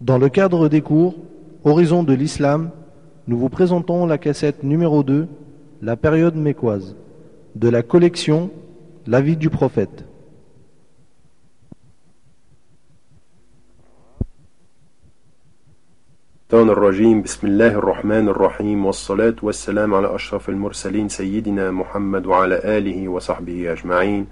Dans le cadre des cours Horizon de l'Islam, nous vous présentons la cassette numéro 2, La période mécoise, de la collection La vie du prophète. الشيطان الرجيم بسم الله الرحمن الرحيم والصلاة والسلام على أشرف المرسلين سيدنا محمد وعلى آله وصحبه أجمعين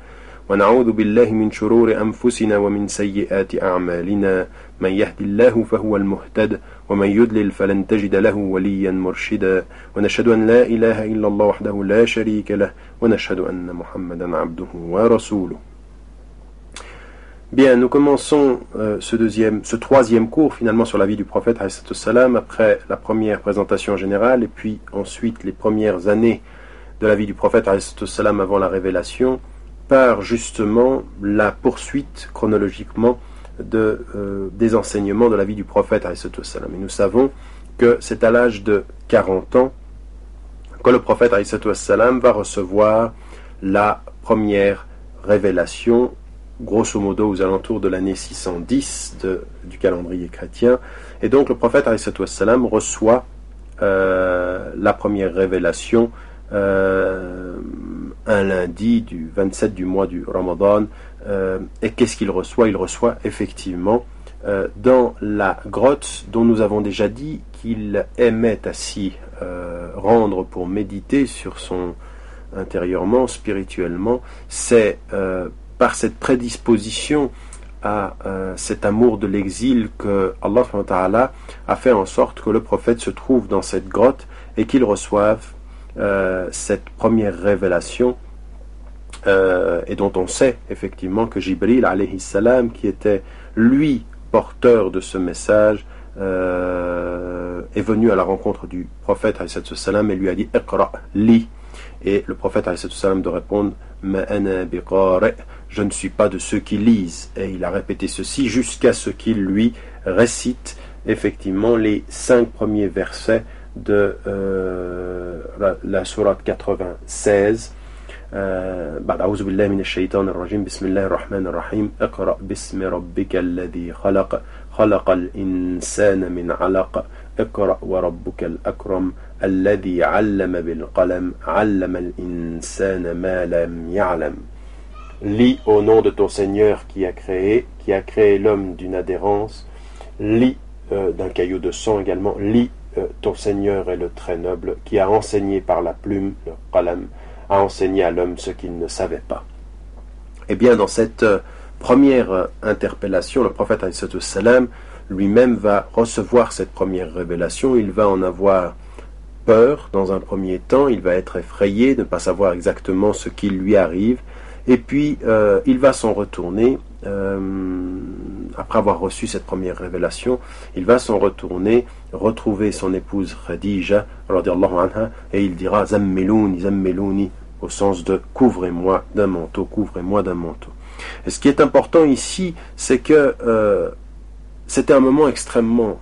Bien, nous commençons euh, ce, deuxième, ce troisième cours finalement sur la vie du prophète salam après la première présentation générale et puis ensuite les premières années de la vie du prophète salam avant la révélation par justement la poursuite chronologiquement de, euh, des enseignements de la vie du prophète. Et nous savons que c'est à l'âge de 40 ans que le prophète va recevoir la première révélation grosso modo aux alentours de l'année 610 du calendrier chrétien. Et donc le prophète reçoit euh, la première révélation euh, un lundi du 27 du mois du Ramadan. Euh, et qu'est-ce qu'il reçoit? Il reçoit effectivement dans la grotte dont nous avons déjà dit qu'il aimait à s'y rendre pour méditer sur son intérieurement, spirituellement, c'est par cette prédisposition à euh, cet amour de l'exil que Allah a fait en sorte que le prophète se trouve dans cette grotte et qu'il reçoive euh, cette première révélation euh, et dont on sait effectivement que Jibril alayhi salam qui était lui porteur de ce message est venu à la rencontre du prophète salam et lui a dit Iqra et le prophète salam de répondre je ne suis pas de ceux qui lisent. Et il a répété ceci jusqu'à ce qu'il lui récite effectivement les cinq premiers versets de euh, la, sourate 96. بعد أعوذ بالله من الشيطان الرجيم بسم الله الرحمن الرحيم اقرأ باسم ربك الذي خلق خلق الإنسان من علق اقرأ وربك الأكرم الذي علم بالقلم علم الإنسان ما لم يعلم Lis au nom de ton Seigneur qui a créé, qui a créé l'homme d'une adhérence. Lis euh, d'un caillou de sang également. Lis ton Seigneur est le très noble qui a enseigné par la plume, le qalam, a enseigné à l'homme ce qu'il ne savait pas. Eh bien, dans cette euh, première interpellation, le prophète salam lui-même va recevoir cette première révélation. Il va en avoir peur dans un premier temps. Il va être effrayé de ne pas savoir exactement ce qui lui arrive. Et puis, euh, il va s'en retourner, euh, après avoir reçu cette première révélation, il va s'en retourner, retrouver son épouse Khadija, et il dira Zammelouni, Zammelouni, au sens de couvrez-moi d'un manteau, couvrez-moi d'un manteau. Et ce qui est important ici, c'est que euh, c'était un moment extrêmement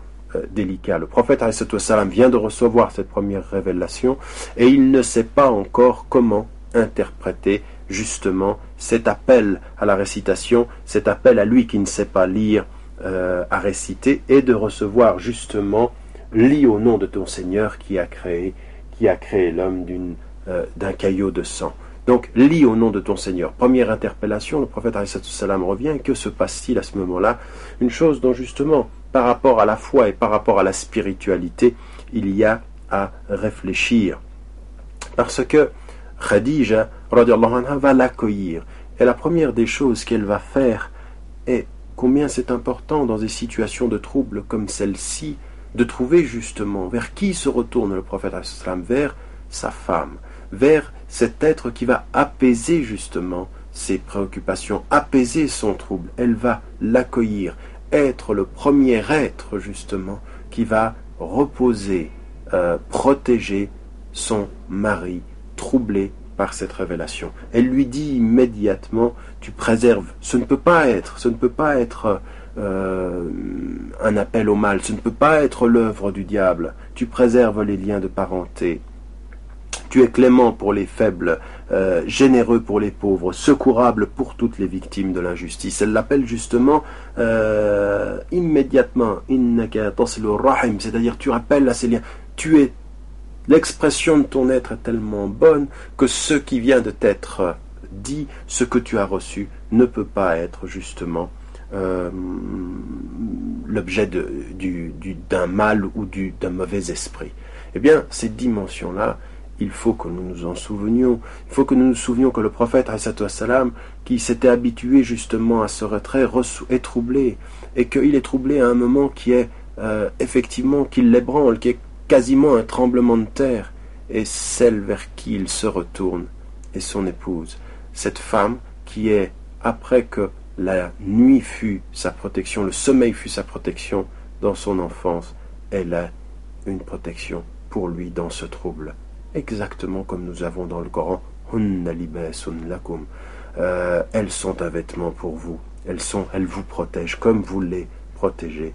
délicat. Le prophète salam vient de recevoir cette première révélation et il ne sait pas encore comment interpréter justement cet appel à la récitation, cet appel à lui qui ne sait pas lire euh, à réciter, et de recevoir justement lis au nom de ton Seigneur qui a créé, qui a créé l'homme euh, d'un caillot de sang. Donc, lis au nom de ton Seigneur. Première interpellation, le prophète salam revient. Que se passe-t-il à ce moment-là? Une chose dont justement, par rapport à la foi et par rapport à la spiritualité, il y a à réfléchir. Parce que Khadija anha, va l'accueillir. Et la première des choses qu'elle va faire est combien c'est important dans des situations de trouble comme celle-ci de trouver justement vers qui se retourne le prophète vers sa femme, vers cet être qui va apaiser justement ses préoccupations, apaiser son trouble. Elle va l'accueillir, être le premier être justement qui va reposer, euh, protéger son mari troublé par cette révélation. Elle lui dit immédiatement, tu préserves. Ce ne peut pas être, ce ne peut pas être euh, un appel au mal, ce ne peut pas être l'œuvre du diable. Tu préserves les liens de parenté. Tu es clément pour les faibles, euh, généreux pour les pauvres, secourable pour toutes les victimes de l'injustice. Elle l'appelle justement euh, immédiatement, c'est-à-dire tu rappelles à ces liens. Tu es l'expression de ton être est tellement bonne que ce qui vient de t'être dit, ce que tu as reçu, ne peut pas être justement euh, l'objet d'un mal ou d'un mauvais esprit. Eh bien, cette dimension-là, il faut que nous nous en souvenions. Il faut que nous nous souvenions que le prophète, salam, qui s'était habitué justement à ce retrait, est troublé. Et qu'il est troublé à un moment qui est euh, effectivement, qui l'ébranle, quasiment un tremblement de terre. Et celle vers qui il se retourne est son épouse. Cette femme qui est, après que la nuit fut sa protection, le sommeil fut sa protection dans son enfance, elle a une protection pour lui dans ce trouble exactement comme nous avons dans le Coran euh, elles sont un vêtement pour vous. Elles sont, elles vous protègent comme vous les protégez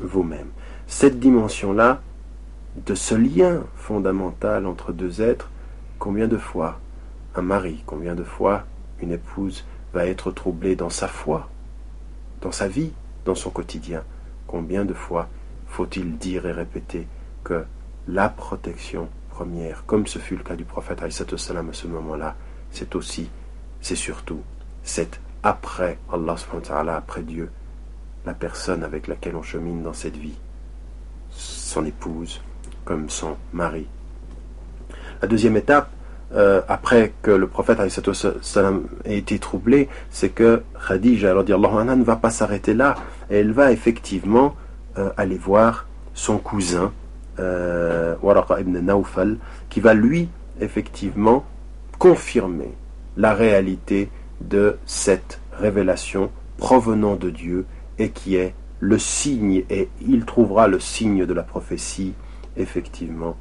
vous-même. Cette dimension-là, de ce lien fondamental entre deux êtres, combien de fois un mari, combien de fois une épouse va être troublée dans sa foi, dans sa vie, dans son quotidien? Combien de fois faut-il dire et répéter que la protection première, comme ce fut le cas du prophète salam à ce moment-là, c'est aussi, c'est surtout, c'est après Allah, après Dieu, la personne avec laquelle on chemine dans cette vie, son épouse, comme son mari. La deuxième étape, euh, après que le prophète ait été troublé, c'est que Khadija anha, ne va pas s'arrêter là, et elle va effectivement euh, aller voir son cousin, euh, ibn Naufal, qui va lui, effectivement, confirmer la réalité de cette révélation provenant de Dieu et qui est le signe, et il trouvera le signe de la prophétie, effectivement,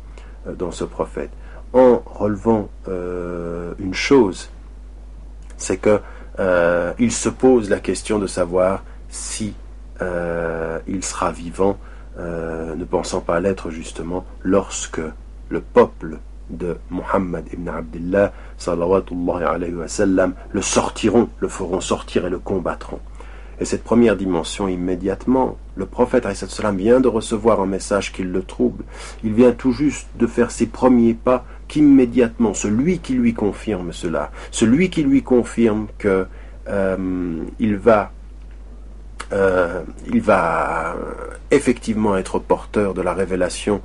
euh, dans ce prophète. En relevant euh, une chose, c'est que euh, il se pose la question de savoir si il sera vivant euh, ne pensant pas l'être justement lorsque le peuple de Muhammad ibn Abdullah sallam, le sortiront, le feront sortir et le combattront. Et cette première dimension, immédiatement, le prophète sallam vient de recevoir un message qui le trouble. Il vient tout juste de faire ses premiers pas qu'immédiatement, celui qui lui confirme cela, celui qui lui confirme que euh, il va euh, effectivement être porteur de la révélation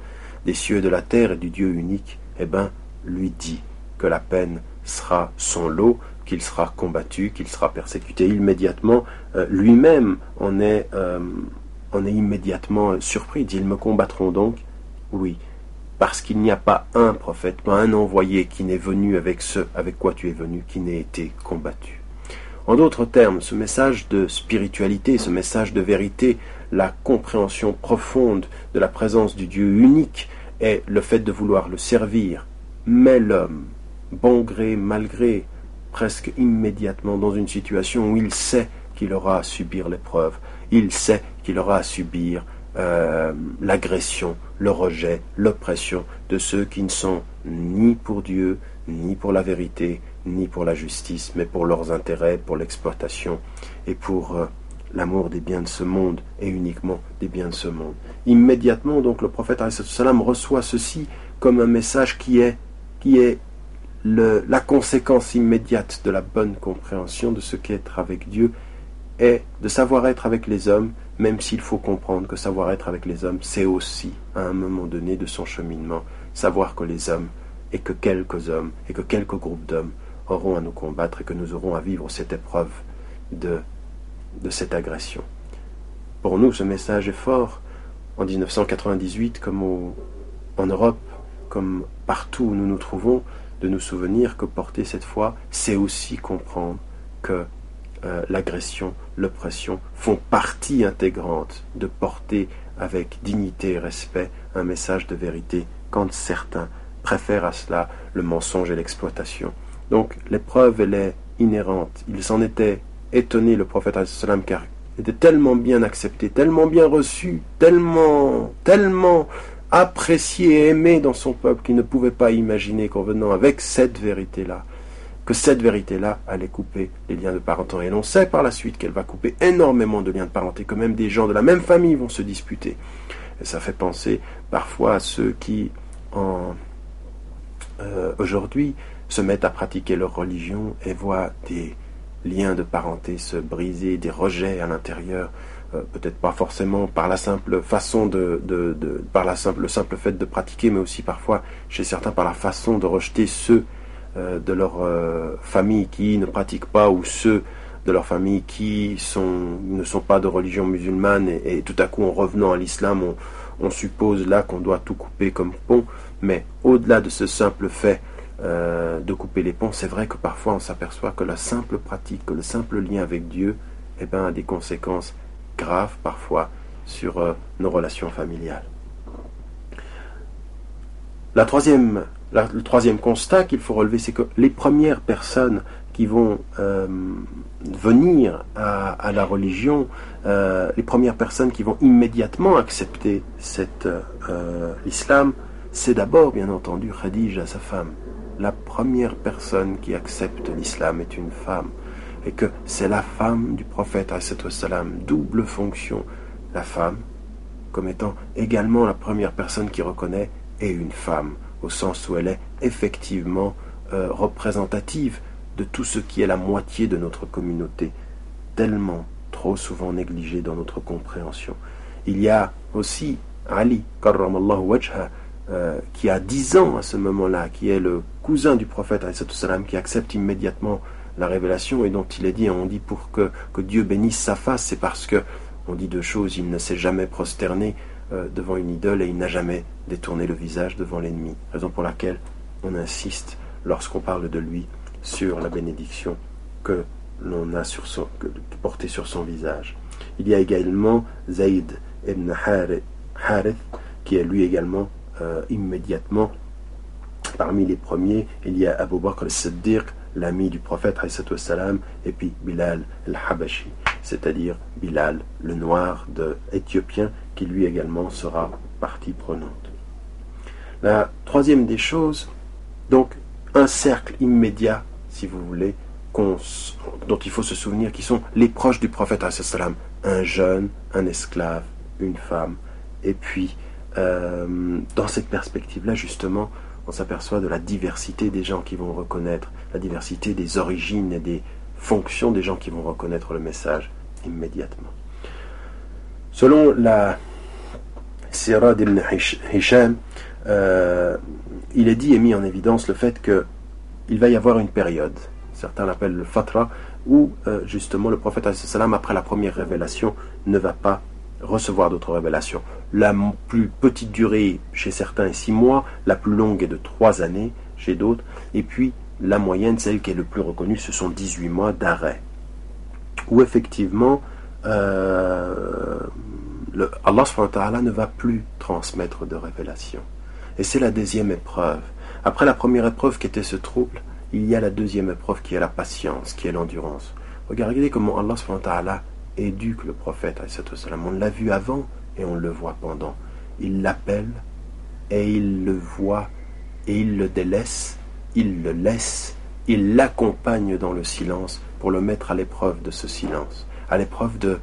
des cieux et de la terre et du Dieu unique, eh bien, lui dit que la peine sera son lot, qu'il sera combattu, qu'il sera persécuté immédiatement. Euh, lui-même en est, euh, en est immédiatement surpris. Ils me combattront donc? Oui, parce qu'il n'y a pas un prophète, pas un envoyé qui n'est venu avec ce avec quoi tu es venu, qui n'ait été combattu. En d'autres termes, ce message de spiritualité, ce message de vérité, la compréhension profonde de la présence du Dieu unique et le fait de vouloir le servir, met l'homme, bon gré, mal gré, presque immédiatement dans une situation où il sait qu'il aura à subir l'épreuve, il sait qu'il aura à subir euh, l'agression, le rejet, l'oppression de ceux qui ne sont ni pour Dieu, ni pour la vérité, ni pour la justice, mais pour leurs intérêts, pour l'exploitation et pour euh, l'amour des biens de ce monde et uniquement des biens de ce monde. Immédiatement, donc, le prophète reçoit ceci comme un message qui est, qui est la conséquence immédiate de la bonne compréhension de ce qu'est être avec Dieu et de savoir être avec les hommes, même s'il faut comprendre que savoir être avec les hommes, c'est aussi, à un moment donné de son cheminement, savoir que les hommes, et que quelques hommes, et que quelques groupes d'hommes auront à nous combattre et que nous aurons à vivre cette épreuve de, de cette agression. Pour nous, ce message est fort. En 1998, comme en Europe, comme partout où nous nous trouvons, de nous souvenir que porter cette foi, c'est aussi comprendre que euh, l'agression, l'oppression font partie intégrante de porter avec dignité et respect un message de vérité quand certains préfèrent à cela le mensonge et l'exploitation. Donc l'épreuve, elle est inhérente. Il s'en était étonné, le prophète, car était tellement bien accepté, tellement bien reçu, tellement, tellement apprécié et aimé dans son peuple qu'il ne pouvait pas imaginer qu'en venant avec cette vérité-là, que cette vérité-là allait couper les liens de parenté. Et l'on sait par la suite qu'elle va couper énormément de liens de parenté, que même des gens de la même famille vont se disputer. Et ça fait penser parfois à ceux qui, euh, aujourd'hui, se mettent à pratiquer leur religion et voient des liens de parenté se briser, des rejets à l'intérieur, peut-être pas forcément par la simple façon de, par la simple, le simple fait de pratiquer, mais aussi parfois chez certains par la façon de rejeter ceux euh, de leur euh, famille qui ne pratiquent pas ou ceux de leur famille qui sont, ne sont pas de religion musulmane et, tout à coup en revenant à l'islam on, suppose là qu'on doit tout couper comme pont. Mais au-delà de ce simple fait euh, de couper les ponts c'est vrai que parfois on s'aperçoit que la simple pratique que le simple lien avec Dieu eh ben, a des conséquences graves parfois sur nos relations familiales la troisième le troisième constat qu'il faut relever, c'est que les premières personnes qui vont euh, venir à, la religion, euh, les premières personnes qui vont immédiatement accepter euh, l'islam, c'est d'abord, bien entendu, Khadija, sa femme. La première personne qui accepte l'islam est une femme. Et que c'est la femme du prophète, salam, double fonction. La femme, comme étant également la première personne qui reconnaît, est une femme au sens où elle est effectivement euh, représentative de tout ce qui est la moitié de notre communauté, tellement trop souvent négligé dans notre compréhension. Il y a aussi Ali, wajha, euh, qui a dix ans à ce moment-là, qui est le cousin du prophète, qui accepte immédiatement la révélation et dont il est dit, on dit pour que, que Dieu bénisse sa face, c'est parce que, on dit deux choses, il ne s'est jamais prosterné euh, devant une idole et il n'a jamais détourné le visage devant l'ennemi. Raison pour laquelle on insiste lorsqu'on parle de lui sur la bénédiction que l'on a sur son, portée sur son visage. Il y a également Zayd ibn Harith qui est lui également euh, immédiatement parmi les premiers. Il y a Abu Bakr al-Siddiq, l'ami du prophète et puis Bilal al-Habashi, c'est-à-dire Bilal, le noir de éthiopien qui lui également sera partie prenante. La troisième des choses, donc un cercle immédiat, si vous voulez, dont il faut se souvenir, qui sont les proches du prophète, un jeune, un esclave, une femme. Et puis, euh, dans cette perspective-là, justement, on s'aperçoit de la diversité des gens qui vont reconnaître, la diversité des origines et des fonctions des gens qui vont reconnaître le message immédiatement. Selon la Sirah d'Ibn Hisham, euh, il est dit et mis en évidence le fait qu'il va y avoir une période, certains l'appellent le fatra, où euh, justement le prophète après la première révélation ne va pas recevoir d'autres révélations. La plus petite durée chez certains est six mois, la plus longue est de trois années chez d'autres, et puis la moyenne, celle qui est le plus reconnue, ce sont 18 mois d'arrêt. Où effectivement, euh, Allah ne va plus transmettre de révélation. Et c'est la deuxième épreuve. Après la première épreuve qui était ce trouble, il y a la deuxième épreuve qui est la patience, qui est l'endurance. Regardez comment Allah éduque le prophète. On l'a vu avant et on le voit pendant. Il l'appelle et il le voit et il le délaisse, il le laisse, il l'accompagne dans le silence pour le mettre à l'épreuve de ce silence, à l'épreuve de,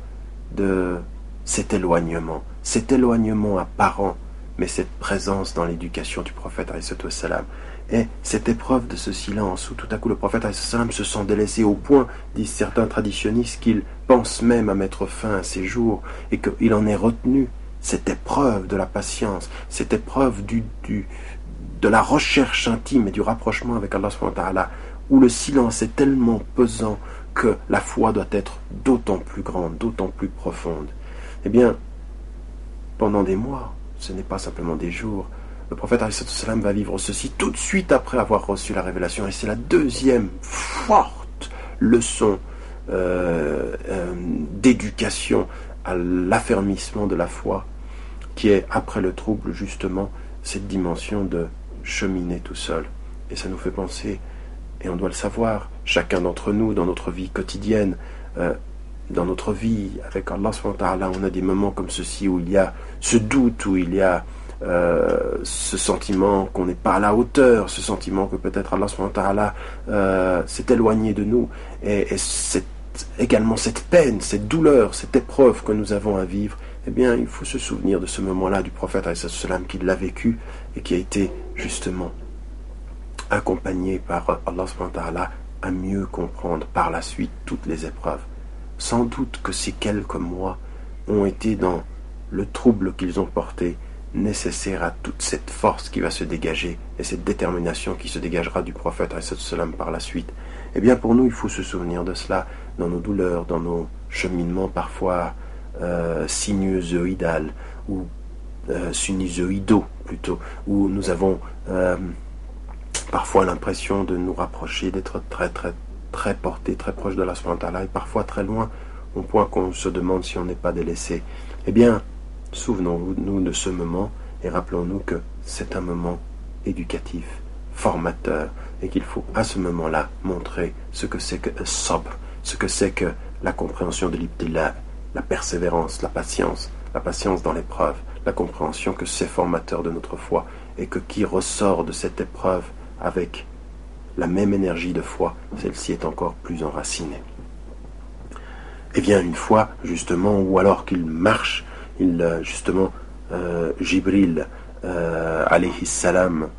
de cet éloignement, cet éloignement apparent, mais cette présence dans l'éducation du prophète salam. Et cette épreuve de ce silence où tout à coup le prophète salam se sent délaissé au point, disent certains traditionnistes, qu'il pense même à mettre fin à ses jours et qu'il en est retenu. Cette épreuve de la patience, cette épreuve du, du, de la recherche intime et du rapprochement avec Allah où le silence est tellement pesant que la foi doit être d'autant plus grande, d'autant plus profonde. Eh bien, pendant des mois, ce n'est pas simplement des jours, le prophète salam va vivre ceci tout de suite après avoir reçu la révélation. Et c'est la deuxième forte leçon euh, euh, d'éducation à l'affermissement de la foi, qui est, après le trouble, justement, cette dimension de cheminer tout seul. Et ça nous fait penser, et on doit le savoir, chacun d'entre nous, dans notre vie quotidienne, euh, dans notre vie avec Allah, on a des moments comme ceci où il y a ce doute, où il y a euh, ce sentiment qu'on n'est pas à la hauteur, ce sentiment que peut-être Allah euh, s'est éloigné de nous, et, et également cette peine, cette douleur, cette épreuve que nous avons à vivre, eh bien, il faut se souvenir de ce moment-là du prophète qui l'a vécu et qui a été justement accompagné par Allah à mieux comprendre par la suite toutes les épreuves. Sans doute que ces quelques mois ont été dans le trouble qu'ils ont porté nécessaire à toute cette force qui va se dégager et cette détermination qui se dégagera du prophète par la suite. Eh bien pour nous il faut se souvenir de cela dans nos douleurs, dans nos cheminements parfois euh, sinusoïdales ou euh, sinusoïdaux plutôt, où nous avons euh, parfois l'impression de nous rapprocher, d'être très très très portés, très proches de la Subhanahu et parfois très loin, au point qu'on se demande si on n'est pas délaissé. Eh bien, souvenons-nous de ce moment et rappelons-nous que c'est un moment éducatif, formateur, et qu'il faut à ce moment-là montrer ce que c'est que sabr, ce que c'est que la compréhension de l'ibtila, la persévérance, la patience, la patience dans l'épreuve, la compréhension que c'est formateur de notre foi, et que qui ressort de cette épreuve avec la même énergie de foi, celle-ci est encore plus enracinée. Et bien une fois, justement, ou alors qu'il marche, il, euh, justement, euh, Jibril, euh, alayhi salam,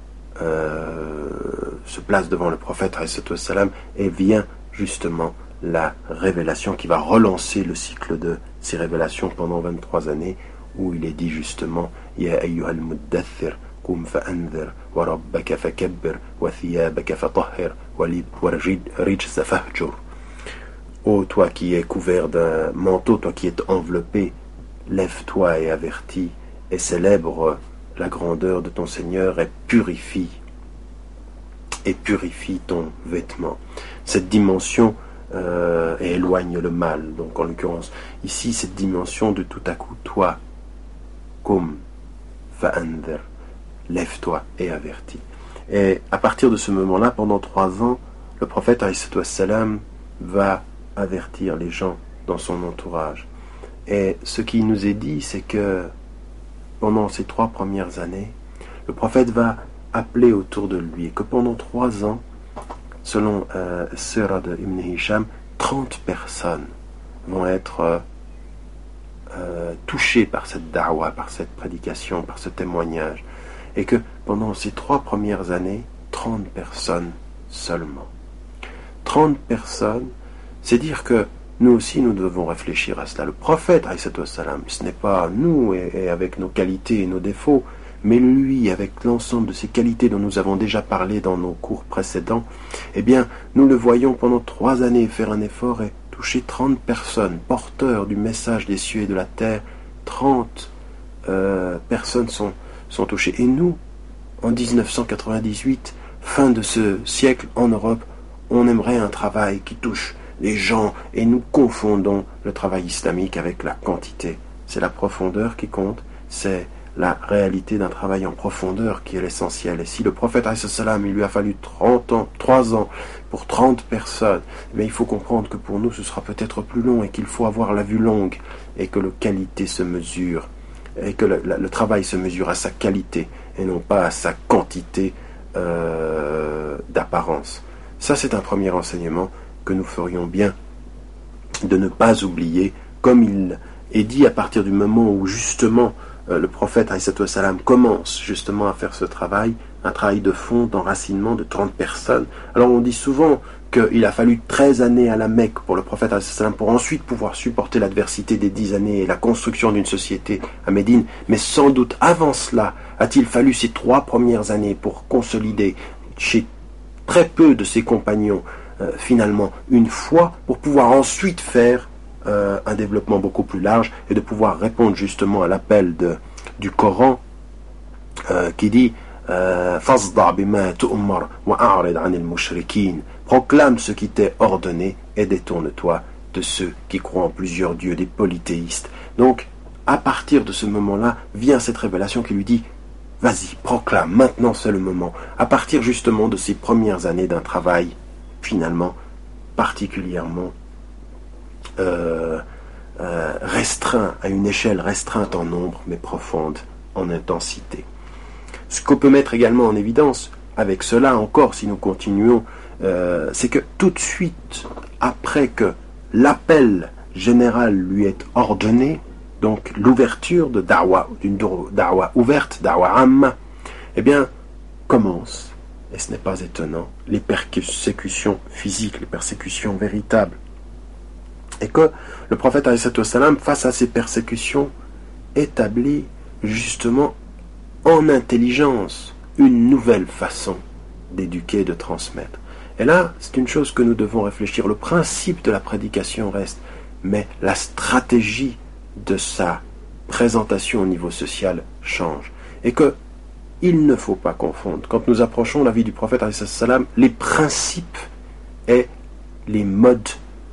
se place devant le prophète, salam, et vient justement la révélation qui va relancer le cycle de ces révélations pendant 23 années, où il est dit justement, Ya ayyuhal muddathir, kum وربك فكبر وثيابك فطهر والرجز فهجر Ô toi qui es couvert d'un manteau, toi qui es enveloppé, lève-toi et avertis, et célèbre la grandeur de ton Seigneur et purifie, et purifie ton vêtement. Cette dimension euh, éloigne le mal, donc en l'occurrence, ici, cette dimension de tout à coup, toi, comme fa'ander, lève-toi et avertis. Et à partir de ce moment-là, pendant trois ans, le prophète salam va avertir les gens dans son entourage. Et ce qui nous est dit, c'est que pendant ces trois premières années, le prophète va appeler autour de lui et que pendant trois ans, selon euh, Surah de Ibn Hisham, 30 personnes vont être euh, euh, touchées par cette da'wah, par cette prédication, par ce témoignage et que pendant ces trois premières années, 30 personnes seulement. 30 personnes, c'est dire que nous aussi nous devons réfléchir à cela. Le prophète, salam, ce n'est pas nous et, avec nos qualités et nos défauts, mais lui, avec l'ensemble de ces qualités dont nous avons déjà parlé dans nos cours précédents, eh bien, nous le voyons pendant trois années faire un effort et toucher 30 personnes, porteurs du message des cieux et de la terre. 30 euh, personnes sont sont touchés. Et nous, en 1998, fin de ce siècle en Europe, on aimerait un travail qui touche les gens et nous confondons le travail islamique avec la quantité. C'est la profondeur qui compte, c'est la réalité d'un travail en profondeur qui est l'essentiel. Et si le prophète il lui a fallu 30 ans, 3 ans pour 30 personnes, mais eh il faut comprendre que pour nous ce sera peut-être plus long et qu'il faut avoir la vue longue et que la qualité se mesure et que le, travail se mesure à sa qualité et non pas à sa quantité euh, d'apparence. Ça, c'est un premier enseignement que nous ferions bien de ne pas oublier, comme il est dit à partir du moment où justement euh, le prophète salam commence justement à faire ce travail, un travail de fond, d'enracinement de 30 personnes. Alors on dit souvent qu'il a fallu 13 années à la Mecque pour le prophète pour ensuite pouvoir supporter l'adversité des 10 années et la construction d'une société à Médine. Mais sans doute avant cela, a-t-il fallu ces trois premières années pour consolider chez très peu de ses compagnons euh, finalement une foi pour pouvoir ensuite faire euh, un développement beaucoup plus large et de pouvoir répondre justement à l'appel du Coran euh, qui dit Proclame ce qui t'est ordonné et détourne-toi de ceux qui croient en plusieurs dieux, des polythéistes. Donc, à partir de ce moment-là, vient cette révélation qui lui dit Vas-y, proclame, maintenant c'est le moment. À partir justement de ces premières années d'un travail, finalement, particulièrement euh, euh, restreint, à une échelle restreinte en nombre, mais profonde en intensité. ce qu'on peut mettre également en évidence avec cela encore, si nous continuons, euh, c'est que tout de suite, après que l'appel général lui est ordonné, donc l'ouverture de Darwa, d'une Darwa ouverte, Darwa Amma, eh bien, commence, et ce n'est pas étonnant, les persécutions physiques, les persécutions véritables. Et que le prophète, salam, face à ces persécutions, établit justement en intelligence une nouvelle façon d'éduquer, de transmettre. Et là, c'est une chose que nous devons réfléchir. Le principe de la prédication reste, mais la stratégie de sa présentation au niveau social change. Et que il ne faut pas confondre, quand nous approchons la vie du prophète, les principes et les modes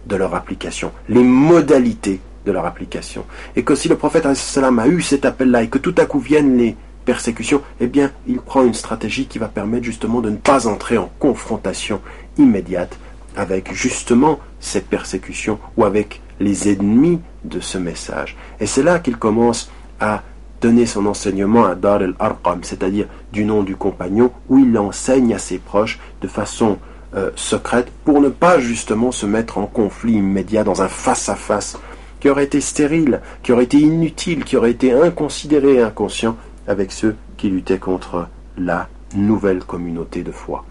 de leur application, les modalités de leur application. Et que si le prophète a eu cet appel-là et que tout à coup viennent les persécutions, eh bien, il prend une stratégie qui va permettre justement de ne pas entrer en confrontation immédiate avec justement ces persécutions ou avec les ennemis de ce message. Et c'est là qu'il commence à donner son enseignement à Dar el-Arqam, c'est-à-dire du nom du compagnon, où il enseigne à ses proches de façon euh, secrète pour ne pas justement se mettre en conflit immédiat dans un face-à-face qui aurait été stérile, qui aurait été inutile, qui aurait été inconsidéré et inconscient avec ceux qui luttaient contre la nouvelle communauté de foi.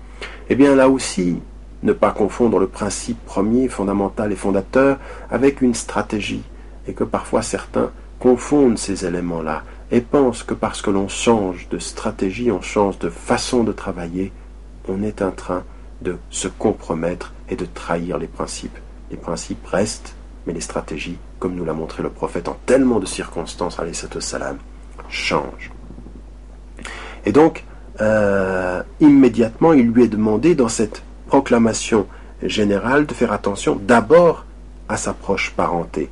Eh bien là aussi, ne pas confondre le principe premier, fondamental et fondateur avec une stratégie, et que parfois certains confondent ces éléments-là et pensent que parce que l'on change de stratégie, on change de façon de travailler, on est en train de se compromettre et de trahir les principes. Les principes restent, mais les stratégies, comme nous l'a montré le prophète en tellement de circonstances, salam, changent. Et donc, euh, immédiatement, il lui est demandé dans cette proclamation générale de faire attention d'abord à sa proche parenté.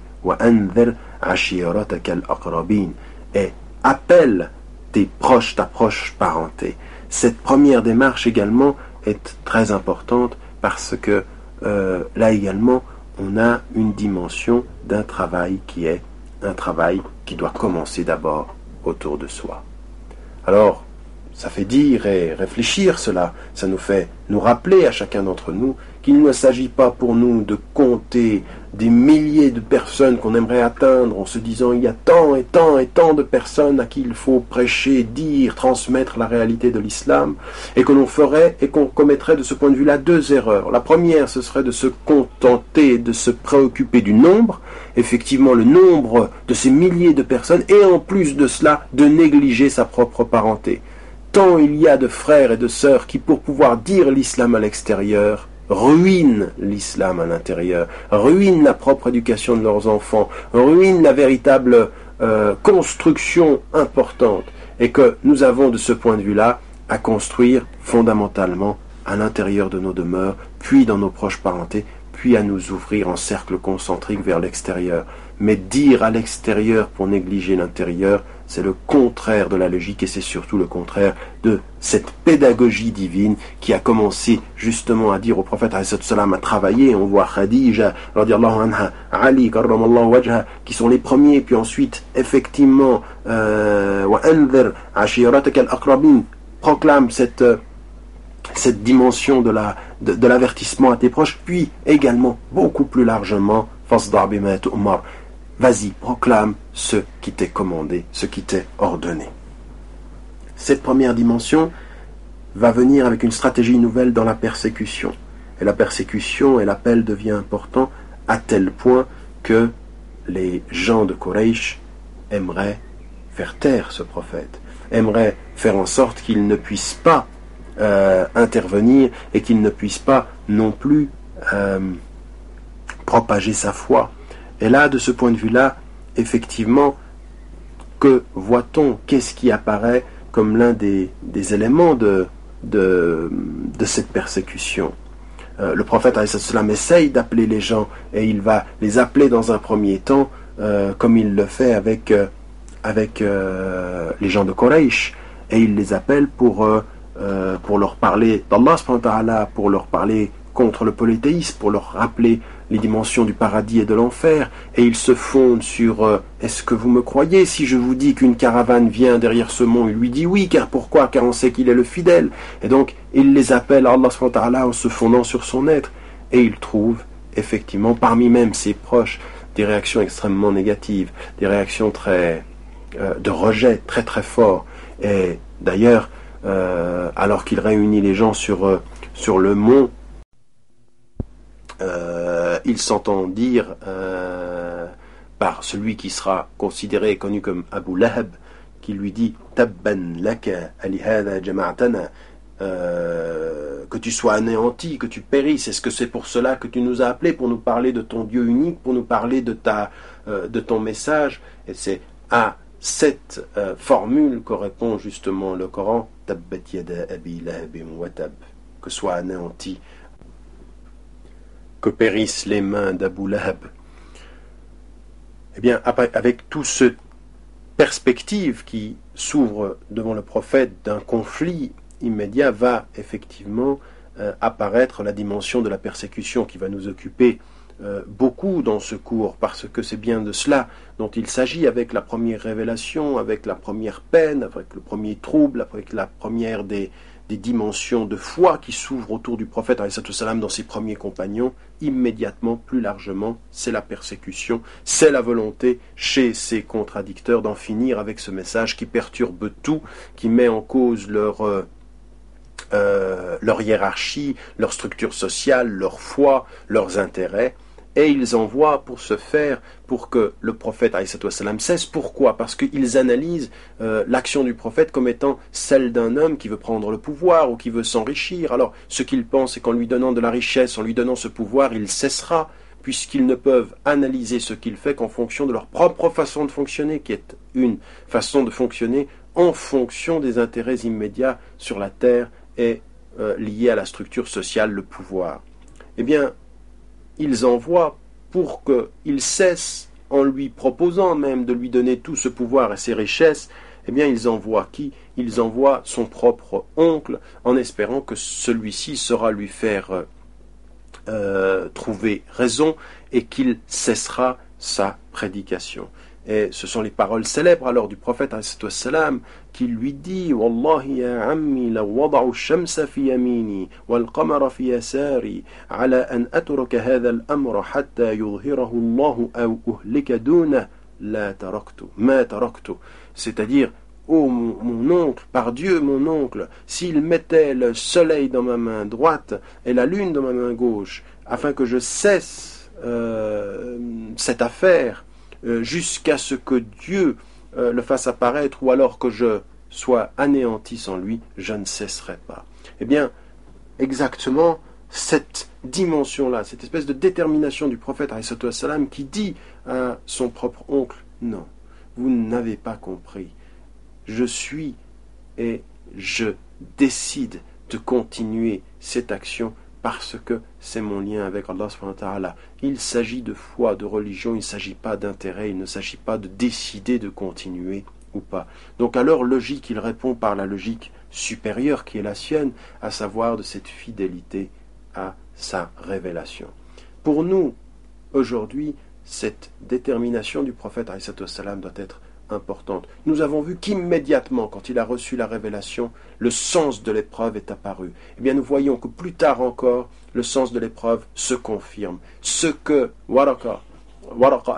Et appelle tes proches, ta proche parenté. Cette première démarche également est très importante parce que euh, là également, on a une dimension d'un travail qui est un travail qui doit commencer d'abord autour de soi. Alors, ça fait dire et réfléchir cela, ça nous fait nous rappeler à chacun d'entre nous qu'il ne s'agit pas pour nous de compter des milliers de personnes qu'on aimerait atteindre en se disant il y a tant et tant et tant de personnes à qui il faut prêcher, dire, transmettre la réalité de l'islam, et que l'on ferait et qu'on commettrait de ce point de vue-là deux erreurs. La première, ce serait de se contenter, de se préoccuper du nombre, effectivement le nombre de ces milliers de personnes, et en plus de cela, de négliger sa propre parenté tant il y a de frères et de sœurs qui, pour pouvoir dire l'islam à l'extérieur, ruinent l'islam à l'intérieur, ruinent la propre éducation de leurs enfants, ruinent la véritable euh, construction importante, et que nous avons de ce point de vue-là à construire fondamentalement à l'intérieur de nos demeures, puis dans nos proches parentés, puis à nous ouvrir en cercle concentrique vers l'extérieur. Mais dire à l'extérieur pour négliger l'intérieur, c'est le contraire de la logique et c'est surtout le contraire de cette pédagogie divine qui a commencé justement à dire au prophète salam à travailler. On voit Khadija, anha, Ali, wajha, qui sont les premiers, puis ensuite, effectivement, euh, proclame cette, cette dimension de la de, l'avertissement à tes proches, puis également, beaucoup plus largement, Umar, Vas-y, proclame ce qui t'est commandé, ce qui t'est ordonné. Cette première dimension va venir avec une stratégie nouvelle dans la persécution. Et la persécution et l'appel devient important à tel point que les gens de Quraysh aimeraient faire taire ce prophète, aimeraient faire en sorte qu'il ne puisse pas euh, intervenir et qu'il ne puisse pas non plus euh, propager sa foi. Et là, de ce point de vue-là, effectivement, que voit-on Qu'est-ce qui apparaît comme l'un des, éléments de, de, cette persécution? Euh, Le prophète essaye d'appeler les gens et il va les appeler dans un premier temps, euh, comme il le fait avec, euh, avec les gens de Quraysh, et il les appelle pour, pour leur parler d'Allah, pour leur parler contre le polythéisme, pour leur rappeler les dimensions du paradis et de l'enfer, et il se fonde sur euh, est-ce que vous me croyez si je vous dis qu'une caravane vient derrière ce mont Il lui dit oui, car pourquoi Car on sait qu'il est le fidèle. Et donc, il les appelle à Allah en se fondant sur son être, et il trouve effectivement parmi même ses proches des réactions extrêmement négatives, des réactions très euh, de rejet très très fort. Et d'ailleurs, euh, alors qu'il réunit les gens sur, sur le mont, euh, il s'entend dire euh, par celui qui sera considéré et connu comme Abu Lahab, qui lui dit Tabban laka alihada jama'atana euh, que tu sois anéanti, que tu périsses. Est-ce que c'est pour cela que tu nous as appelés, pour nous parler de ton Dieu unique, pour nous parler de, ta, de ton message? Et c'est à cette formule que répond justement le Coran Tabbat yada abi que soit anéanti que périssent les mains d'Abu Lahab. Eh bien, avec toute cette perspective qui s'ouvre devant le prophète d'un conflit immédiat, va effectivement euh, apparaître la dimension de la persécution qui va nous occuper euh, beaucoup dans ce cours, parce que c'est bien de cela dont il s'agit avec la première révélation, avec la première peine, avec le premier trouble, avec la première des, des dimensions de foi qui s'ouvrent autour du prophète dans ses premiers compagnons, immédiatement, plus largement, c'est la persécution, c'est la volonté chez ses contradicteurs d'en finir avec ce message qui perturbe tout, qui met en cause leur, euh, euh, leur hiérarchie, leur structure sociale, leur foi, leurs intérêts et ils envoient pour ce faire, pour que le prophète salam cesse. Pourquoi? Parce qu'ils analysent euh, l'action du prophète comme étant celle d'un homme qui veut prendre le pouvoir ou qui veut s'enrichir. Alors, ce qu'ils pensent, c'est qu'en lui donnant de la richesse, en lui donnant ce pouvoir, il cessera, puisqu'ils ne peuvent analyser ce qu'il fait qu'en fonction de leur propre façon de fonctionner, qui est une façon de fonctionner en fonction des intérêts immédiats sur la terre et euh, liés à la structure sociale, le pouvoir. Eh bien, ils envoient pour qu'il cesse, en lui proposant même de lui donner tout ce pouvoir et ces richesses, eh bien ils envoient qui? Ils envoient son propre oncle en espérant que celui-ci saura lui faire euh, trouver raison et qu'il cessera sa prédication. Et ce sont les paroles célèbres alors du prophète salam qui lui dit Wallahi ya ammi law wada'u shamsa fi yamini wal qamara fi yasari ala an atruka hadha al-amra hatta yudhhirahu Allah aw uhlika duna la taraktu ma taraktu c'est-à-dire Oh mon, oncle, par Dieu mon oncle, s'il mettait le soleil dans ma main droite et la lune dans ma main gauche, afin que je cesse euh, cette affaire, jusqu'à ce que Dieu euh, le fasse apparaître ou alors que je sois anéanti sans lui, je ne cesserai pas. Eh bien, exactement cette dimension-là, cette espèce de détermination du prophète qui dit à son propre oncle, non, vous n'avez pas compris, je suis et je décide de continuer cette action parce que c'est mon lien avec Allah. Il s'agit de foi, de religion, il ne s'agit pas d'intérêt, il ne s'agit pas de décider de continuer ou pas. Donc alors logique, il répond par la logique supérieure qui est la sienne, à savoir de cette fidélité à sa révélation. Pour nous, aujourd'hui, cette détermination du prophète doit être Nous avons vu qu'immédiatement, quand il a reçu la révélation, le sens de l'épreuve est apparu. Eh bien, nous voyons que plus tard encore, le sens de l'épreuve se confirme. Ce que Waraka,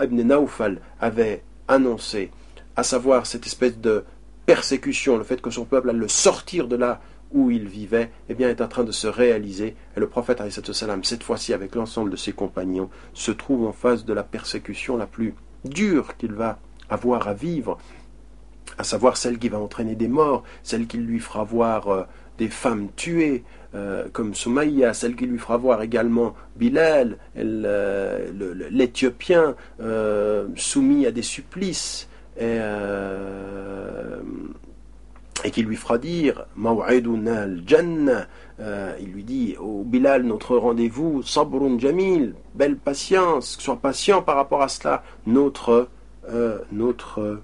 ibn Naufal avait annoncé, à savoir cette espèce de persécution, le fait que son peuple allait le sortir de là où il vivait, eh bien, est en train de se réaliser. Et le prophète, cette fois-ci avec l'ensemble de ses compagnons, se trouve en face de la persécution la plus dure qu'il va avoir à vivre, à savoir celle qui va entraîner des morts, celle qui lui fera voir euh, des femmes tuées, euh, comme Soumaïa, celle qui lui fera voir également Bilal, euh, l'Éthiopien, soumis à des supplices, et, qui lui fera dire Maw'iduna al-Jannah. il lui dit au Bilal, notre rendez-vous, Sabrun Jamil, belle patience, sois patient par rapport à cela, notre euh, notre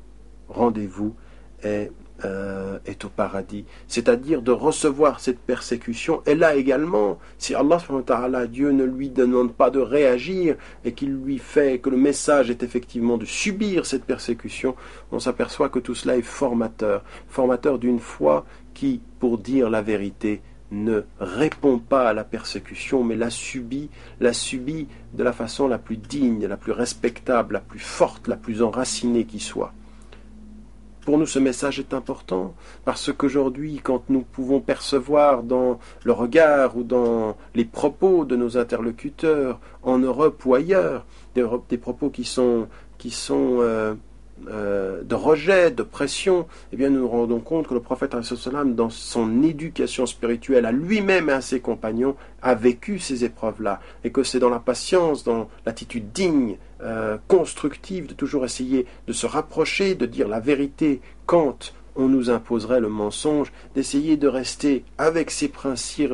rendez-vous est euh, est au paradis, c'est-à-dire de recevoir cette persécution. Et là également, si Allah, Dieu ne lui demande pas de réagir et qu'il lui fait que le message est effectivement de subir cette persécution, on s'aperçoit que tout cela est formateur, formateur d'une foi qui, pour dire la vérité, ne répond pas à la persécution, mais la subit, la subit de la façon la plus digne, la plus respectable, la plus forte, la plus enracinée qui soit. Pour nous, ce message est important parce qu'aujourd'hui, quand nous pouvons percevoir dans le regard ou dans les propos de nos interlocuteurs en Europe ou ailleurs, des, propos qui sont, euh, euh, de rejet, de pression, eh bien nous nous rendons compte que le prophète dans son éducation spirituelle à lui-même et à ses compagnons, a vécu ces épreuves-là, et que c'est dans la patience, dans l'attitude digne, euh, constructive, de toujours essayer de se rapprocher, de dire la vérité quand on nous imposerait le mensonge, d'essayer de rester avec ses principes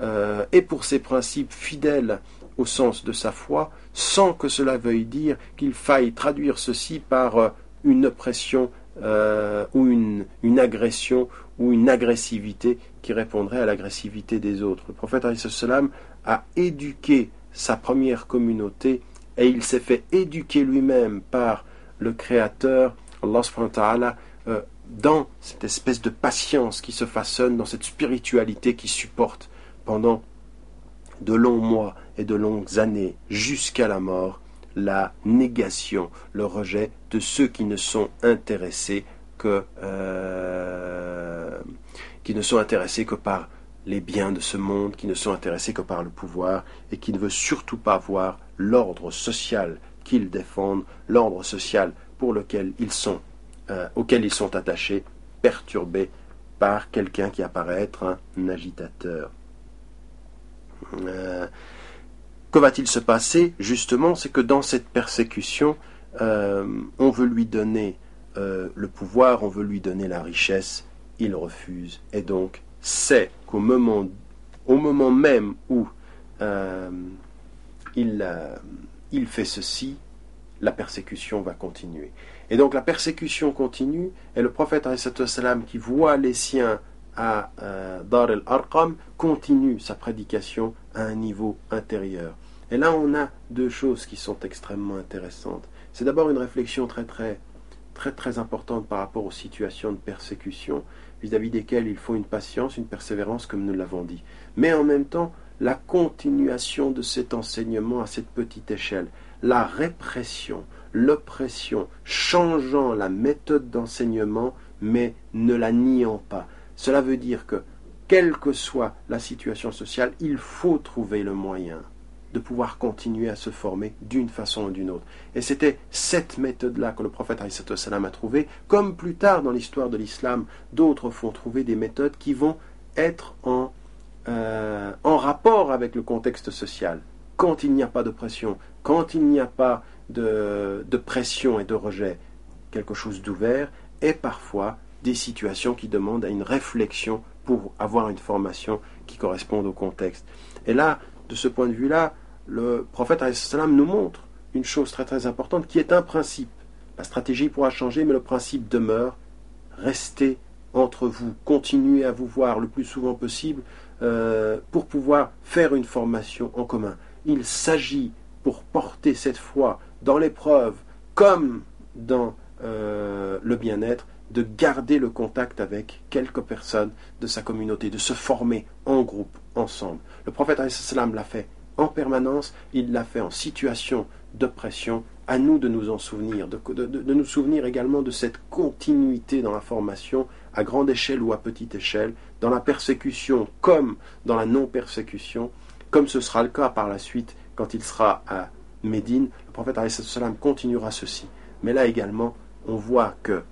euh, et pour ses principes fidèles au sens de sa foi, sans que cela veuille dire qu'il faille traduire ceci par euh, une oppression euh, ou une, agression ou une agressivité qui répondrait à l'agressivité des autres. Le prophète a éduqué sa première communauté et il s'est fait éduquer lui-même par le Créateur, Allah euh, dans cette espèce de patience qui se façonne, dans cette spiritualité qui supporte pendant de longs mois et de longues années jusqu'à la mort, la négation, le rejet de ceux qui ne sont intéressés que euh, qui ne sont intéressés que par les biens de ce monde, qui ne sont intéressés que par le pouvoir et qui ne veulent surtout pas voir l'ordre social qu'ils défendent, l'ordre social pour lequel ils sont, euh, auquel ils sont attachés, perturbé par quelqu'un qui apparaît être un agitateur. Euh, que va-t-il se passer Justement, c'est que dans cette persécution, euh, on veut lui donner euh, le pouvoir, on veut lui donner la richesse, il refuse. Et donc, c'est qu'au moment, même où il, il fait ceci, la persécution va continuer. Et donc la persécution continue, et le prophète qui voit les siens à euh, Dar el-Arqam continue sa prédication à un niveau intérieur. Et là, on a deux choses qui sont extrêmement intéressantes. C'est d'abord une réflexion très très très très importante par rapport aux situations de persécution vis-à-vis desquelles il faut une patience, une persévérance, comme nous l'avons dit. Mais en même temps, la continuation de cet enseignement à cette petite échelle, la répression, l'oppression, changeant la méthode d'enseignement, mais ne la niant pas. Cela veut dire que, quelle que soit la situation sociale, il faut trouver le moyen de pouvoir continuer à se former d'une façon ou d'une autre. Et c'était cette méthode-là que le prophète a trouvée, comme plus tard dans l'histoire de l'islam, d'autres font trouver des méthodes qui vont être en, euh, en rapport avec le contexte social. Quand il n'y a pas de pression, quand il n'y a pas de, de pression et de rejet, quelque chose d'ouvert, et parfois des situations qui demandent à une réflexion pour avoir une formation qui corresponde au contexte. Et là, de ce point de vue-là, le prophète nous montre une chose très très importante qui est un principe. La stratégie pourra changer, mais le principe demeure. Restez entre vous, continuez à vous voir le plus souvent possible euh, pour pouvoir faire une formation en commun. Il s'agit, pour porter cette foi dans l'épreuve comme dans euh, le bien-être, de garder le contact avec quelques personnes de sa communauté, de se former en groupe, ensemble. Le prophète l'a fait en permanence, il l'a fait en situation de pression. À nous de nous en souvenir, de, de, nous souvenir également de cette continuité dans la formation, à grande échelle ou à petite échelle, dans la persécution comme dans la non-persécution, comme ce sera le cas par la suite quand il sera à Médine. Le prophète continuera ceci. Mais là également, on voit que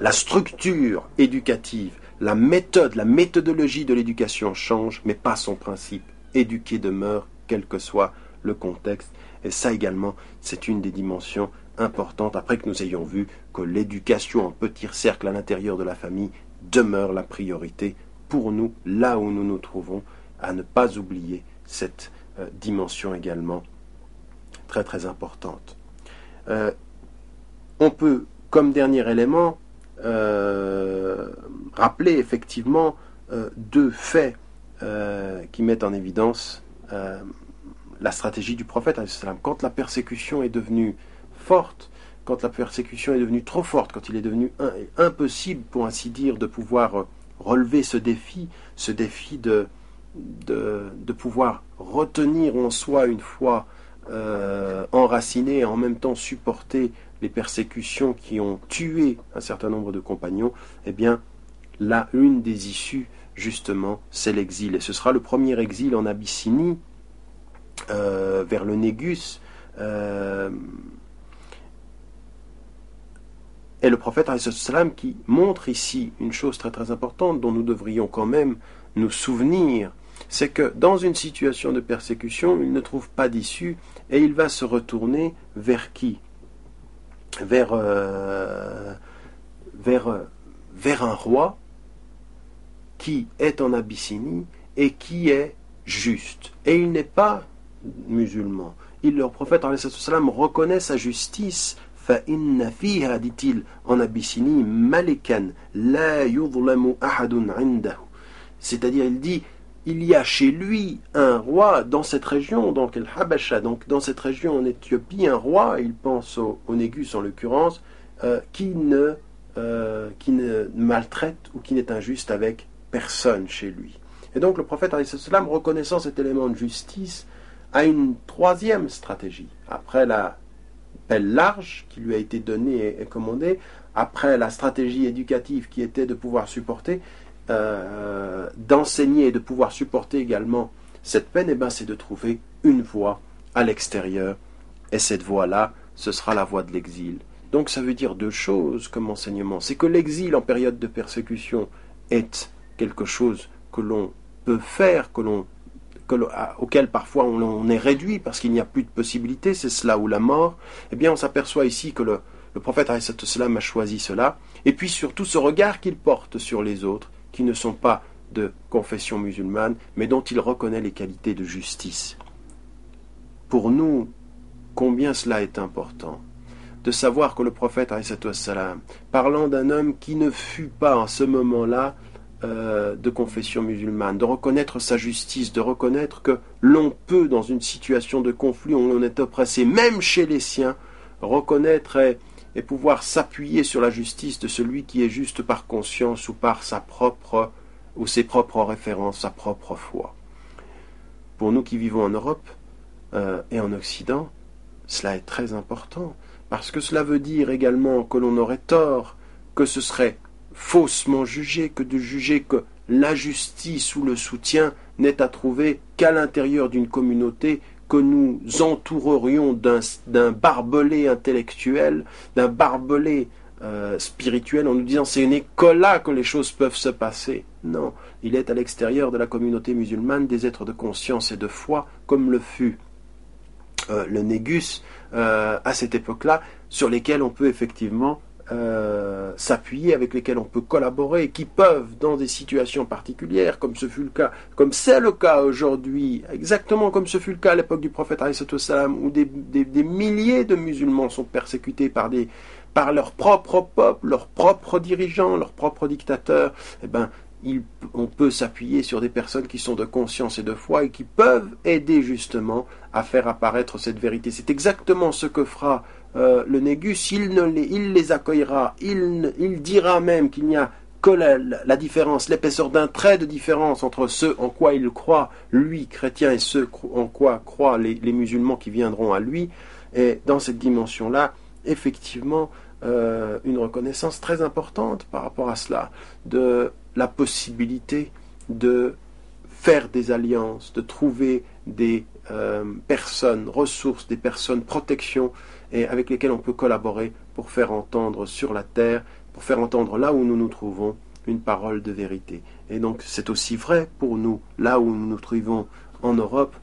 la structure éducative, la méthode, la méthodologie de l'éducation change, mais pas son principe. Éduquer demeure, quel que soit le contexte. Et ça également, c'est une des dimensions importantes, après que nous ayons vu que l'éducation en petit cercle à l'intérieur de la famille demeure la priorité pour nous, là où nous nous trouvons, à ne pas oublier cette euh, dimension également très très importante. Euh, on peut, comme dernier élément, rappeler effectivement deux faits qui mettent en évidence la stratégie du prophète. Quand la persécution est devenue forte, quand la persécution est devenue trop forte, quand il est devenu impossible, pour ainsi dire, de pouvoir euh, relever ce défi, ce défi de, pouvoir retenir en soi une foi euh, enracinée et en même temps supporter les persécutions qui ont tué un certain nombre de compagnons, eh bien, là, une des issues, justement, c'est l'exil. Et ce sera le premier exil en Abyssinie, euh, vers le Négus. Et le prophète salam qui montre ici une chose très très importante dont nous devrions quand même nous souvenir, c'est que dans une situation de persécution, il ne trouve pas d'issue et il va se retourner vers qui? vers, euh, vers, euh, vers un roi qui est en Abyssinie et qui est juste. Et il n'est pas musulman. Il, le prophète salam reconnaît sa justice فإن فيها dit-il en Abyssinie malikan la yudlamu ahadun indahu c'est-à-dire il dit il y a chez lui un roi dans cette région, donc El Habasha, donc dans cette région en Éthiopie, un roi, il pense au, Négus en l'occurrence, euh, qui, ne, euh, qui ne maltraite ou qui n'est injuste avec personne chez lui. Et donc le prophète, reconnaissant cet élément de justice, a une troisième stratégie. Après la pelle large qui lui a été donnée et, commandée, après la stratégie éducative qui était de pouvoir supporter, euh, d'enseigner et de pouvoir supporter également cette peine, eh ben, c'est de trouver une voie à l'extérieur. Et cette voie-là, ce sera la voie de l'exil. Donc ça veut dire deux choses comme enseignement. C'est que l'exil en période de persécution est quelque chose que l'on peut faire, auquel parfois on, est réduit parce qu'il n'y a plus de possibilités, c'est cela ou la mort, eh bien on s'aperçoit ici que le, le prophète a choisi cela, et puis surtout ce regard qu'il porte sur les autres, qui ne sont pas de confession musulmane, mais dont il reconnaît les qualités de justice. Pour nous, combien cela est important de savoir que le prophète, parlant d'un homme qui ne fut pas en ce moment-là euh, de confession musulmane, de reconnaître sa justice, de reconnaître que l'on peut, dans une situation de conflit où on est oppressé, même chez les siens, reconnaître et, et pouvoir s'appuyer sur la justice de celui qui est juste par conscience ou par sa propre ou ses propres références, sa propre foi. Pour nous qui vivons en Europe euh, et en Occident, cela est très important, parce que cela veut dire également que l'on aurait tort, que ce serait faussement jugé que de juger que la justice ou le soutien n'est à trouver qu'à l'intérieur d'une communauté que nous entourerions d'un barbelé intellectuel, d'un barbelé euh, spirituel en nous disant c'est une école là que les choses peuvent se passer. Non, il est à l'extérieur de la communauté musulmane des êtres de conscience et de foi, comme le fut euh, le Négus euh, à cette époque-là, sur lesquels on peut effectivement euh, s'appuyer, avec lesquels on peut collaborer, qui peuvent, dans des situations particulières, comme ce fut le cas, comme c'est le cas aujourd'hui, exactement comme ce fut le cas à l'époque du prophète salam, où des, des, milliers de musulmans sont persécutés par des par leur propre peuple, leurs propres dirigeants, leurs propres dictateurs, eh ben, on peut s'appuyer sur des personnes qui sont de conscience et de foi et qui peuvent aider justement à faire apparaître cette vérité. C'est exactement ce que fera euh, le Négus, il, les, il les accueillera, il, dira même qu'il n'y a que la, différence, l'épaisseur d'un trait de différence entre ceux en quoi il croit, lui, chrétien, et ceux en quoi croient les, musulmans qui viendront à lui. Et dans cette dimension-là, effectivement, euh, une reconnaissance très importante par rapport à cela, de la possibilité de faire des alliances, de trouver des euh, personnes, ressources, des personnes, protection avec lesquels on peut collaborer pour faire entendre sur la terre, pour faire entendre là où nous nous trouvons une parole de vérité. Et donc c'est aussi vrai pour nous, là où nous nous trouvons en Europe,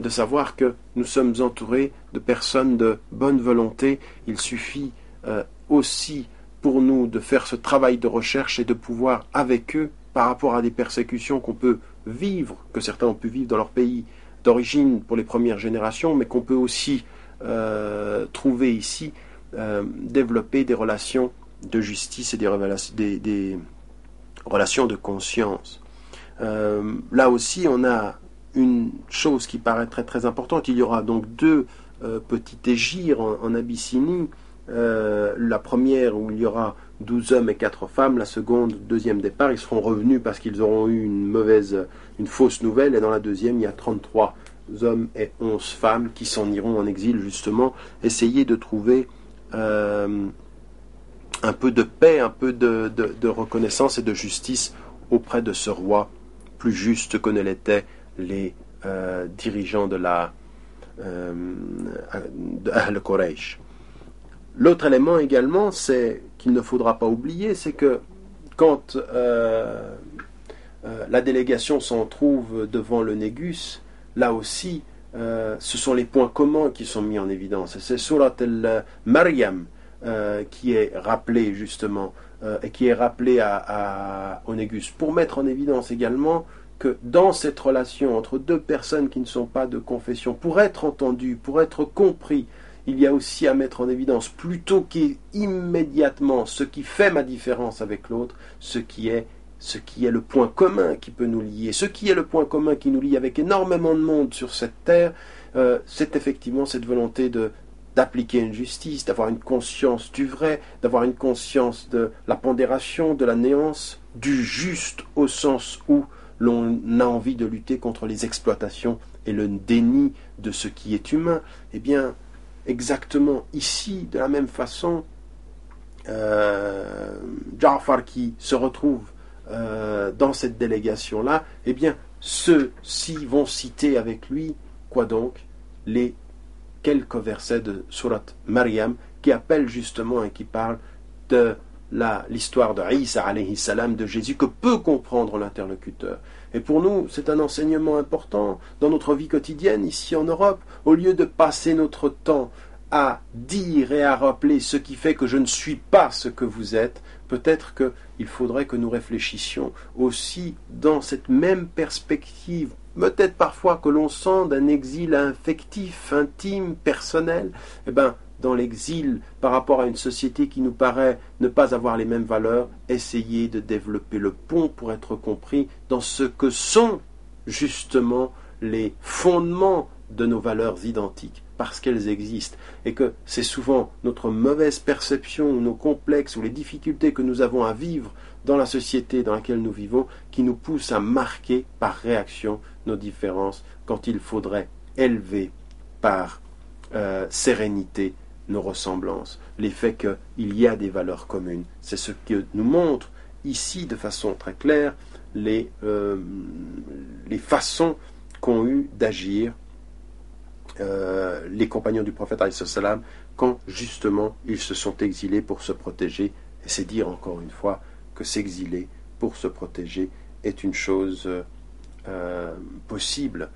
de savoir que nous sommes entourés de personnes de bonne volonté. Il suffit euh, aussi pour nous de faire ce travail de recherche et de pouvoir avec eux, par rapport à des persécutions qu'on peut vivre, que certains ont pu vivre dans leur pays d'origine pour les premières générations, mais qu'on peut aussi euh, trouver ici, euh, développer des relations de justice et des, relations de conscience. Euh, là aussi, on a une chose qui paraît très très importante. Il y aura donc deux euh, petites égyres en, Abyssinie. Euh, la première où il y aura 12 hommes et 4 femmes, la seconde, deuxième départ, ils seront revenus parce qu'ils auront eu une mauvaise, une fausse nouvelle, et dans la deuxième, il y a 33 hommes et 11 femmes qui s'en iront en exil, justement, essayer de trouver euh, un peu de paix, un peu de, reconnaissance et de justice auprès de ce roi plus juste que ne l'étaient les euh, dirigeants de la de Quraysh. L'autre élément également, c'est qu'il ne faudra pas oublier, c'est que quand euh, la délégation s'en trouve devant le Négus, là aussi, ce sont les points communs qui sont mis en évidence. C'est Surat al-Maryam euh, qui est rappelé justement euh, et qui est rappelé à, Onégus pour mettre en évidence également que dans cette relation entre deux personnes qui ne sont pas de confession, pour être entendu, pour être compris, il y a aussi à mettre en évidence, plutôt qu'immédiatement ce qui fait ma différence avec l'autre, ce qui est le point commun qui peut nous lier, ce qui est le point commun qui nous lie avec énormément de monde sur cette terre, euh, c'est effectivement cette volonté d'appliquer une justice, d'avoir une conscience du vrai, d'avoir une conscience de la pondération, de la néance, du juste au sens où l'on a envie de lutter contre les exploitations et le déni de ce qui est humain, eh bien, exactement ici, de la même façon, euh, Ja'far qui se retrouve euh, dans cette délégation-là, eh bien, ceux-ci vont citer avec lui, quoi donc Les quelques versets de Surat Maryam qui appellent justement et qui parlent de l'histoire de Isa salam, de Jésus, que peut comprendre l'interlocuteur. Et pour nous, c'est un enseignement important dans notre vie quotidienne ici en Europe. Au lieu de passer notre temps à dire et à rappeler ce qui fait que je ne suis pas ce que vous êtes, peut-être qu'il faudrait que nous réfléchissions aussi dans cette même perspective peut-être parfois que l'on sent d'un exil infectif, intime, personnel, eh ben, dans l'exil par rapport à une société qui nous paraît ne pas avoir les mêmes valeurs, essayer de développer le pont pour être compris dans ce que sont justement les fondements de nos valeurs identiques, parce qu'elles existent, et que c'est souvent notre mauvaise perception ou nos complexes ou les difficultés que nous avons à vivre dans la société dans laquelle nous vivons qui nous poussent à marquer par réaction nos différences quand il faudrait élever par euh, sérénité nos ressemblances. L'effet qu'il y a des valeurs communes. C'est ce que nous montre ici de façon très claire les, euh, les façons qu'ont eu d'agir euh, les compagnons du prophète salam quand justement ils se sont exilés pour se protéger. Et c'est dire encore une fois que s'exiler pour se protéger est une chose euh, possible.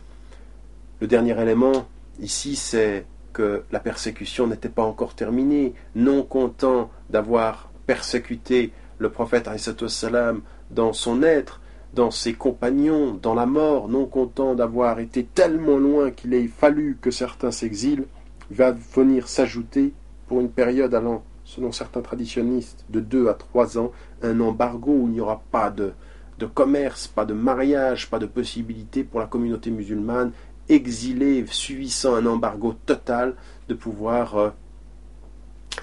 Le dernier élément ici, c'est que la persécution n'était pas encore terminée. Non content d'avoir persécuté le prophète salam dans son être, dans ses compagnons, dans la mort, non content d'avoir été tellement loin qu'il ait fallu que certains s'exilent, va venir s'ajouter, pour une période allant, selon certains traditionnistes, de deux à trois ans, un embargo où il n'y aura pas de, de commerce, pas de mariage, pas de possibilité pour la communauté musulmane exilée, subissant un embargo total, de pouvoir, euh,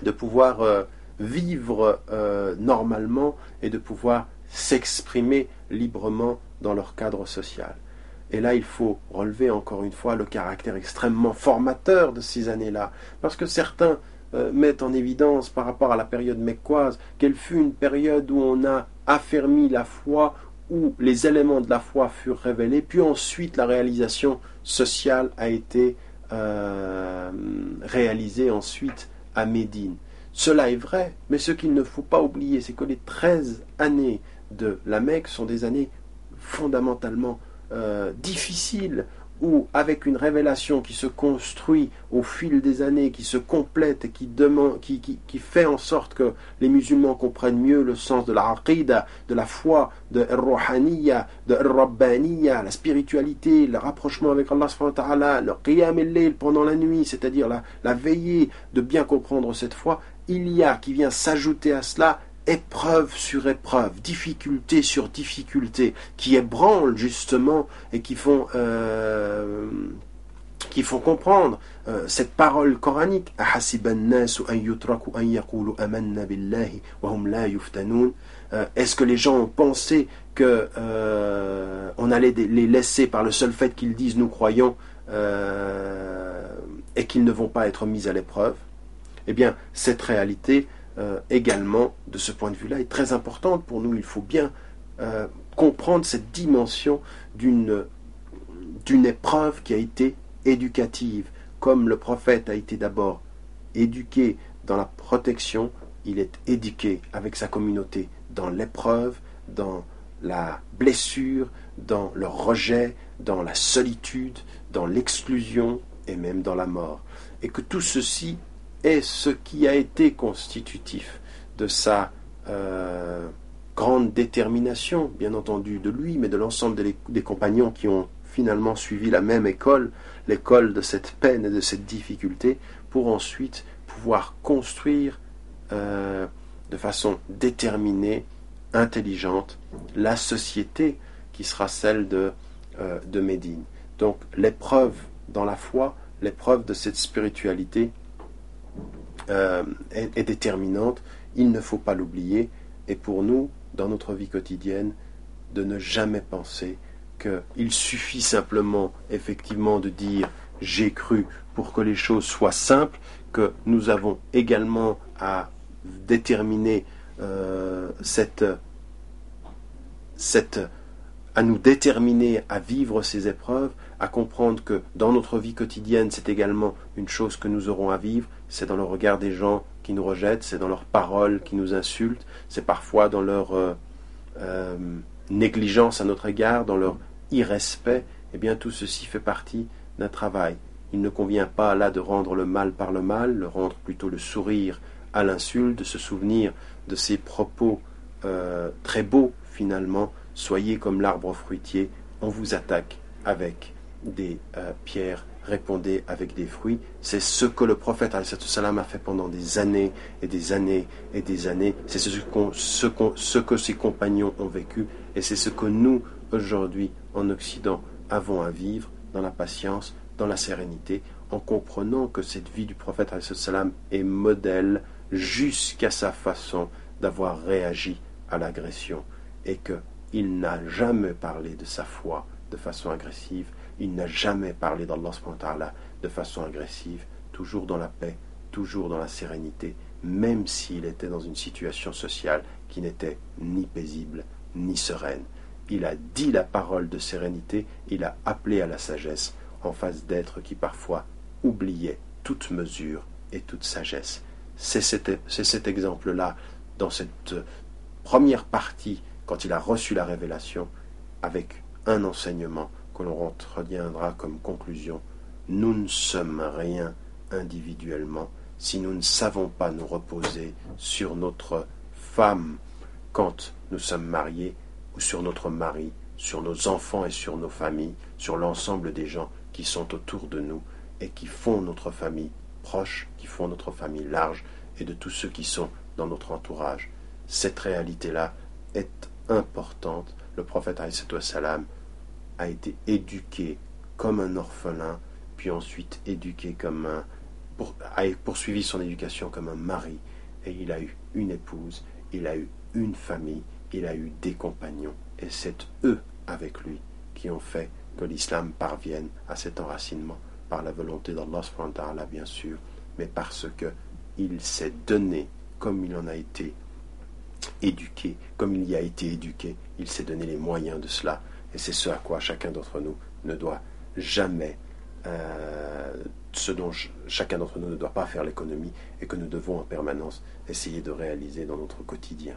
de pouvoir euh, vivre euh, normalement et de pouvoir s'exprimer librement dans leur cadre social. Et là, il faut relever encore une fois le caractère extrêmement formateur de ces années-là, parce que certains mettent en évidence par rapport à la période mécoise qu'elle fut une période où on a affermi la foi, où les éléments de la foi furent révélés, puis ensuite la réalisation sociale a été euh, réalisée ensuite à Médine. Cela est vrai, mais ce qu'il ne faut pas oublier, c'est que les 13 années de la Mecque sont des années fondamentalement euh, difficiles ou avec une révélation qui se construit au fil des années, qui se complète qui, qui, fait en sorte que les musulmans comprennent mieux le sens de la aqidah, de la foi, de rohaniya, de rabbaniya, la spiritualité, le rapprochement avec Allah, le qiyam el pendant la nuit, c'est-à-dire la, la veillée, de bien comprendre cette foi, il y a qui vient s'ajouter à cela épreuve sur épreuve, difficulté sur difficulté, qui ébranlent justement et qui font, euh, qui font comprendre euh, cette parole coranique. Euh, est-ce que les gens ont pensé que on allait les laisser par le seul fait qu'ils disent nous croyons et qu'ils ne vont pas être mis à l'épreuve? Eh bien, cette réalité également, de ce point de vue-là, est très importante pour nous. Il faut bien comprendre cette dimension d'une d'une épreuve qui a été éducative, comme le prophète a été d'abord éduqué dans la protection, il est éduqué avec sa communauté dans l'épreuve, dans la blessure, dans le rejet, dans la solitude, dans l'exclusion et même dans la mort. Et que tout ceci est ce qui a été constitutif de sa euh, grande détermination, bien entendu de lui, mais de l'ensemble des compagnons qui ont finalement suivi la même école, l'école de cette peine et de cette difficulté, pour ensuite pouvoir construire euh, de façon déterminée, intelligente, la société qui sera celle de, euh, de Médine. Donc l'épreuve dans la foi, l'épreuve de cette spiritualité euh, est, déterminante, il ne faut pas l'oublier, et pour nous, dans notre vie quotidienne, de ne jamais penser qu'il suffit simplement effectivement de dire j'ai cru pour que les choses soient simples, que nous avons également à déterminer euh, cette, cette, à nous déterminer à vivre ces épreuves, à comprendre que dans notre vie quotidienne, c'est également une chose que nous aurons à vivre, c'est dans le regard des gens qui nous rejettent, c'est dans leurs paroles qui nous insultent, c'est parfois dans leur euh, euh, négligence à notre égard, dans leur irrespect, eh bien tout ceci fait partie d'un travail. Il ne convient pas là de rendre le mal par le mal, de rendre plutôt le sourire à l'insulte, de se souvenir de ces propos euh, très beaux finalement. Soyez comme l'arbre fruitier, on vous attaque avec des euh, pierres, répondez avec des fruits. C'est ce que le prophète salam a fait pendant des années et des années et des années. C'est ce, ce que ses compagnons ont vécu et c'est ce que nous, aujourd'hui, en Occident, avons à vivre dans la patience, dans la sérénité, en comprenant que cette vie du prophète salam est modèle jusqu'à sa façon d'avoir réagi à l'agression et qu'il n'a jamais parlé de sa foi de façon agressive, il n'a jamais parlé d'Allah de façon agressive, toujours dans la paix, toujours dans la sérénité, même s'il était dans une situation sociale qui n'était ni paisible ni sereine. Il a dit la parole de sérénité, il a appelé à la sagesse en face d'êtres qui parfois oubliaient toute mesure et toute sagesse. C'est cet, exemple-là, dans cette première partie, quand il a reçu la révélation, avec un enseignement que l'on retiendra comme conclusion. Nous ne sommes rien individuellement si nous ne savons pas nous reposer sur notre femme quand nous sommes mariés sur notre mari, sur nos enfants et sur nos familles, sur l'ensemble des gens qui sont autour de nous et qui font notre famille proche, qui font notre famille large et de tous ceux qui sont dans notre entourage. Cette réalité-là est importante. Le prophète salam a été éduqué comme un orphelin, puis ensuite éduqué comme un a poursuivi son éducation comme un mari, et il a eu une épouse, il a eu une famille, il a eu des compagnons, et c'est eux avec lui qui ont fait que l'islam parvienne à cet enracinement par la volonté d'Allah bien sûr, mais parce que il s'est donné comme il en a été éduqué comme il y a été éduqué. Il s'est donné les moyens de cela. Et c'est ce à quoi chacun d'entre nous ne doit jamais, euh, ce dont chacun d'entre nous ne doit pas faire l'économie et que nous devons en permanence essayer de réaliser dans notre quotidien.